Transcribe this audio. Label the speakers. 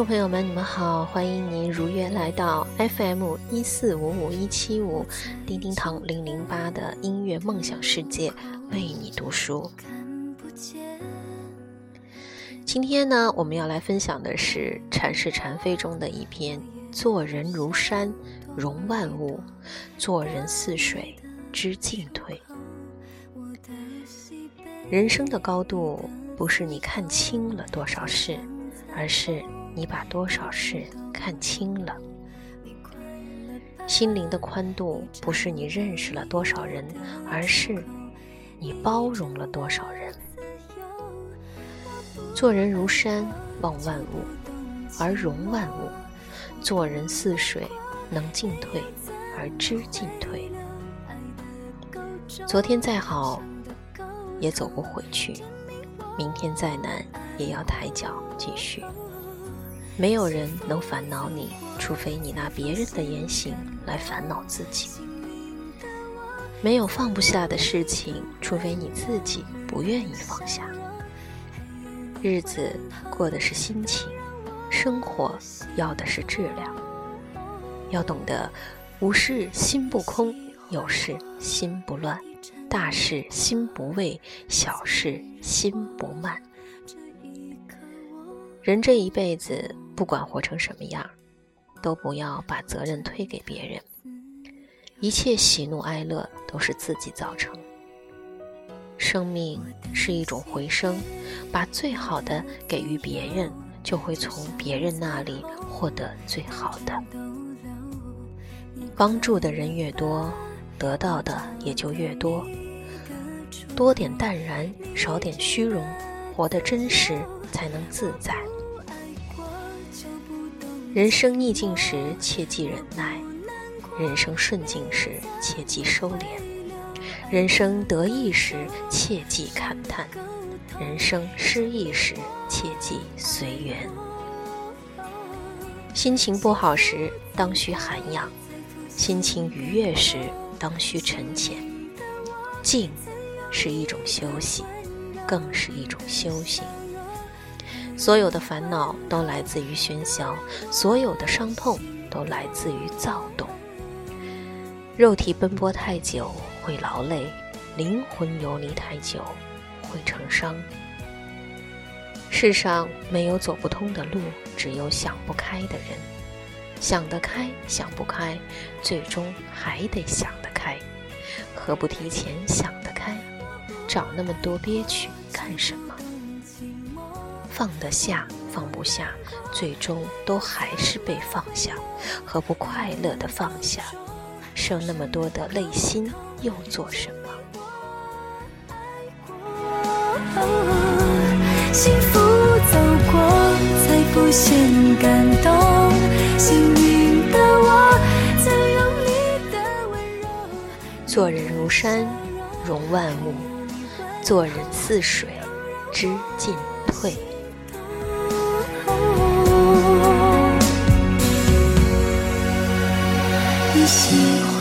Speaker 1: 朋友们，你们好，欢迎您如约来到 FM 一四五五一七五叮叮堂零零八的音乐梦想世界，为你读书。今天呢，我们要来分享的是《禅是禅非》中的一篇：“做人如山，容万物；做人似水，知进退。”人生的高度，不是你看清了多少事，而是你把多少事看清了；心灵的宽度，不是你认识了多少人，而是你包容了多少人。做人如山，望万物而容万物；做人似水，能进退而知进退。昨天再好，也走不回去；明天再难，也要抬脚继续。没有人能烦恼你，除非你拿别人的言行来烦恼自己；没有放不下的事情，除非你自己不愿意放下。日子过的是心情，生活要的是质量。要懂得，无事心不空，有事心不乱，大事心不畏，小事心不慢。人这一辈子，不管活成什么样，都不要把责任推给别人。一切喜怒哀乐都是自己造成。生命是一种回声，把最好的给予别人，就会从别人那里获得最好的。帮助的人越多，得到的也就越多。多点淡然，少点虚荣，活得真实才能自在。人生逆境时，切记忍耐；人生顺境时，切记收敛。人生得意时，切忌慨叹；人生失意时，切记随缘。心情不好时，当需涵养；心情愉悦时，当需沉潜。静是一种休息，更是一种修行。所有的烦恼都来自于喧嚣，所有的伤痛都来自于躁动。肉体奔波太久。会劳累，灵魂游离太久会成伤。世上没有走不通的路，只有想不开的人。想得开，想不开，最终还得想得开。何不提前想得开？找那么多憋屈干什么？放得下，放不下，最终都还是被放下。何不快乐的放下？受那么多的累心。又做什么？幸福走过，才感动。幸运的我，曾用你的温柔。做人如山，容万物；做人似水，知进退。喜欢。